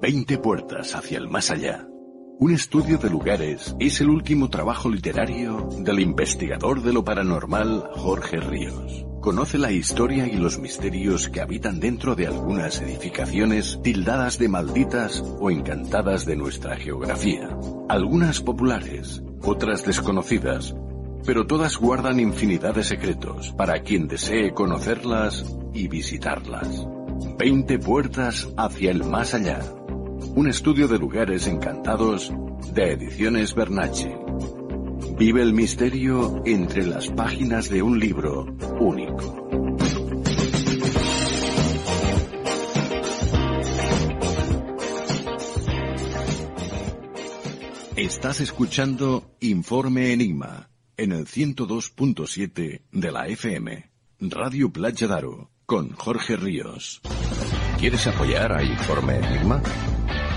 20 puertas hacia el más allá. Un estudio de lugares es el último trabajo literario del investigador de lo paranormal Jorge Ríos. Conoce la historia y los misterios que habitan dentro de algunas edificaciones tildadas de malditas o encantadas de nuestra geografía. Algunas populares, otras desconocidas, pero todas guardan infinidad de secretos para quien desee conocerlas y visitarlas. 20 puertas hacia el más allá. Un estudio de lugares encantados de Ediciones Bernacci. Vive el misterio entre las páginas de un libro único. Estás escuchando Informe Enigma en el 102.7 de la FM, Radio Playa Daro, con Jorge Ríos. ¿Quieres apoyar a Informe Enigma?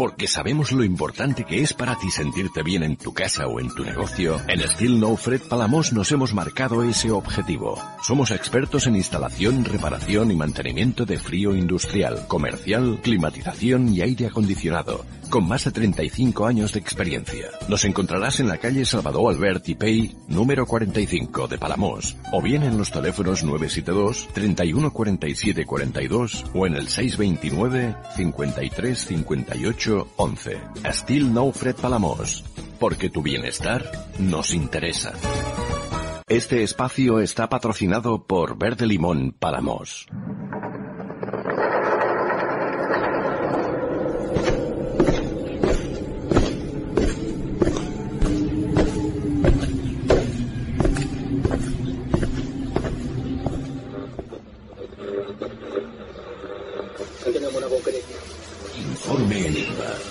Porque sabemos lo importante que es para ti sentirte bien en tu casa o en tu negocio, en Steel No Fred Palamos nos hemos marcado ese objetivo. Somos expertos en instalación, reparación y mantenimiento de frío industrial, comercial, climatización y aire acondicionado, con más de 35 años de experiencia. Nos encontrarás en la calle Salvador Albert y Pei, número 45 de Palamos, o bien en los teléfonos 972 31 47 42 o en el 629 53 58 11. Still No Fred Palamos. Porque tu bienestar nos interesa. Este espacio está patrocinado por Verde Limón Palamos. Informe Enigma.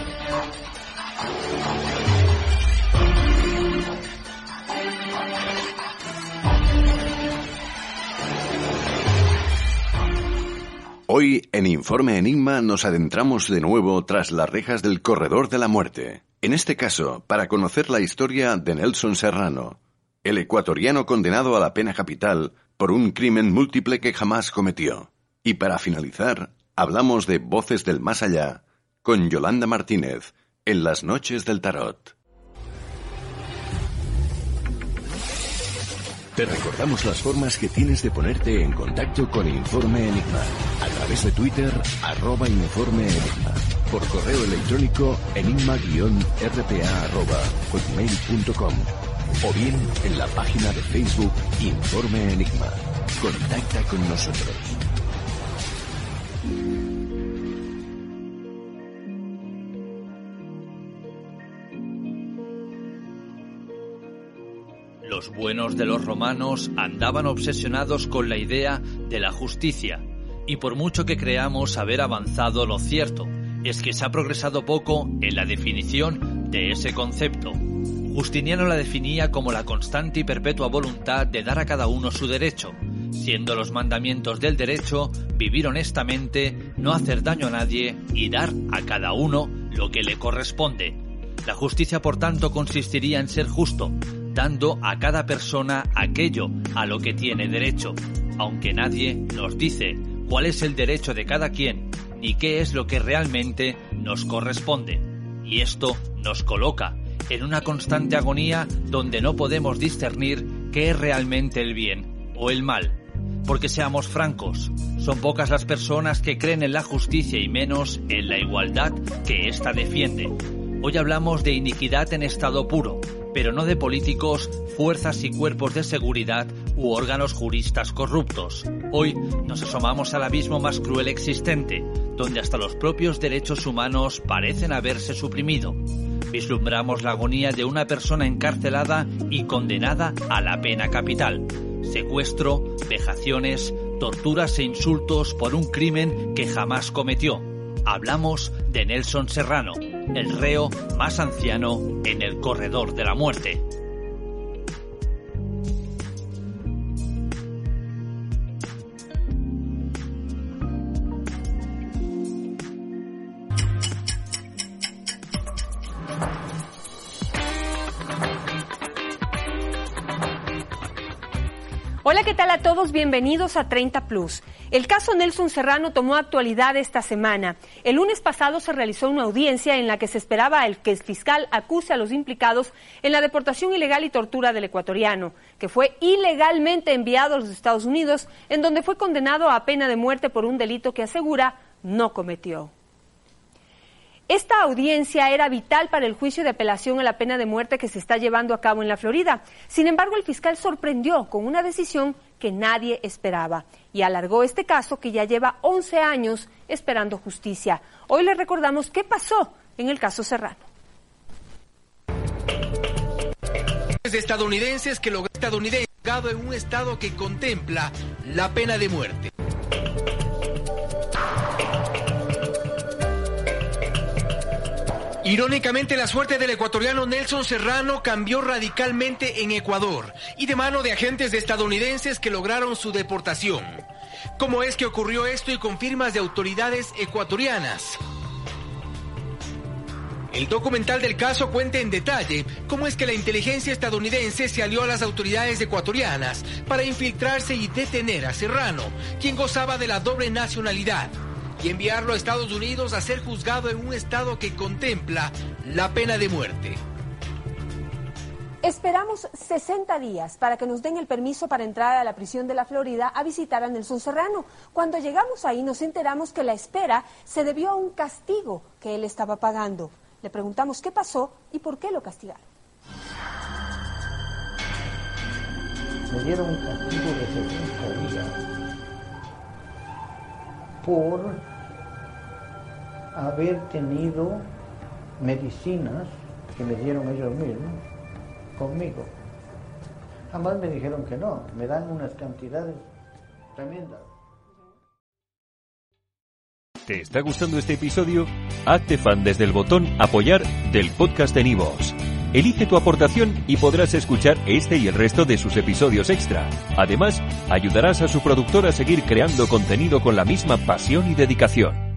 Hoy en Informe Enigma nos adentramos de nuevo tras las rejas del corredor de la muerte. En este caso, para conocer la historia de Nelson Serrano, el ecuatoriano condenado a la pena capital por un crimen múltiple que jamás cometió. Y para finalizar, hablamos de Voces del Más Allá con Yolanda Martínez en las noches del tarot. Te recordamos las formas que tienes de ponerte en contacto con Informe Enigma. A través de Twitter, arroba Informe. Por correo electrónico, enigma-rpa arroba hotmail.com. O bien en la página de Facebook Informe Enigma. Contacta con nosotros. Los buenos de los romanos andaban obsesionados con la idea de la justicia, y por mucho que creamos haber avanzado, lo cierto es que se ha progresado poco en la definición de ese concepto. Justiniano la definía como la constante y perpetua voluntad de dar a cada uno su derecho, siendo los mandamientos del derecho vivir honestamente, no hacer daño a nadie y dar a cada uno lo que le corresponde. La justicia, por tanto, consistiría en ser justo, dando a cada persona aquello a lo que tiene derecho, aunque nadie nos dice cuál es el derecho de cada quien ni qué es lo que realmente nos corresponde. Y esto nos coloca en una constante agonía donde no podemos discernir qué es realmente el bien o el mal. Porque seamos francos, son pocas las personas que creen en la justicia y menos en la igualdad que ésta defiende. Hoy hablamos de iniquidad en estado puro, pero no de políticos, fuerzas y cuerpos de seguridad u órganos juristas corruptos. Hoy nos asomamos al abismo más cruel existente, donde hasta los propios derechos humanos parecen haberse suprimido. Vislumbramos la agonía de una persona encarcelada y condenada a la pena capital. Secuestro, vejaciones, torturas e insultos por un crimen que jamás cometió. Hablamos de Nelson Serrano, el reo más anciano en el corredor de la muerte. Hola, ¿qué tal a todos? Bienvenidos a 30 Plus. El caso Nelson Serrano tomó actualidad esta semana. El lunes pasado se realizó una audiencia en la que se esperaba el que el fiscal acuse a los implicados en la deportación ilegal y tortura del ecuatoriano, que fue ilegalmente enviado a los Estados Unidos, en donde fue condenado a pena de muerte por un delito que asegura no cometió. Esta audiencia era vital para el juicio de apelación a la pena de muerte que se está llevando a cabo en la Florida. Sin embargo, el fiscal sorprendió con una decisión que nadie esperaba y alargó este caso que ya lleva 11 años esperando justicia. Hoy le recordamos qué pasó en el caso Serrano. estadounidenses que estadounidense en un estado que contempla la pena de muerte. Irónicamente, la suerte del ecuatoriano Nelson Serrano cambió radicalmente en Ecuador y de mano de agentes estadounidenses que lograron su deportación. ¿Cómo es que ocurrió esto y con firmas de autoridades ecuatorianas? El documental del caso cuenta en detalle cómo es que la inteligencia estadounidense se alió a las autoridades ecuatorianas para infiltrarse y detener a Serrano, quien gozaba de la doble nacionalidad y enviarlo a Estados Unidos a ser juzgado en un estado que contempla la pena de muerte. Esperamos 60 días para que nos den el permiso para entrar a la prisión de la Florida a visitar a Nelson Serrano. Cuando llegamos ahí nos enteramos que la espera se debió a un castigo que él estaba pagando. Le preguntamos qué pasó y por qué lo castigaron. Me dieron un castigo de 60 días por haber tenido medicinas que me dieron ellos mismos conmigo. Jamás me dijeron que no, me dan unas cantidades tremendas. ¿Te está gustando este episodio? Hazte fan desde el botón apoyar del podcast de Nivos. Elige tu aportación y podrás escuchar este y el resto de sus episodios extra. Además, ayudarás a su productor a seguir creando contenido con la misma pasión y dedicación.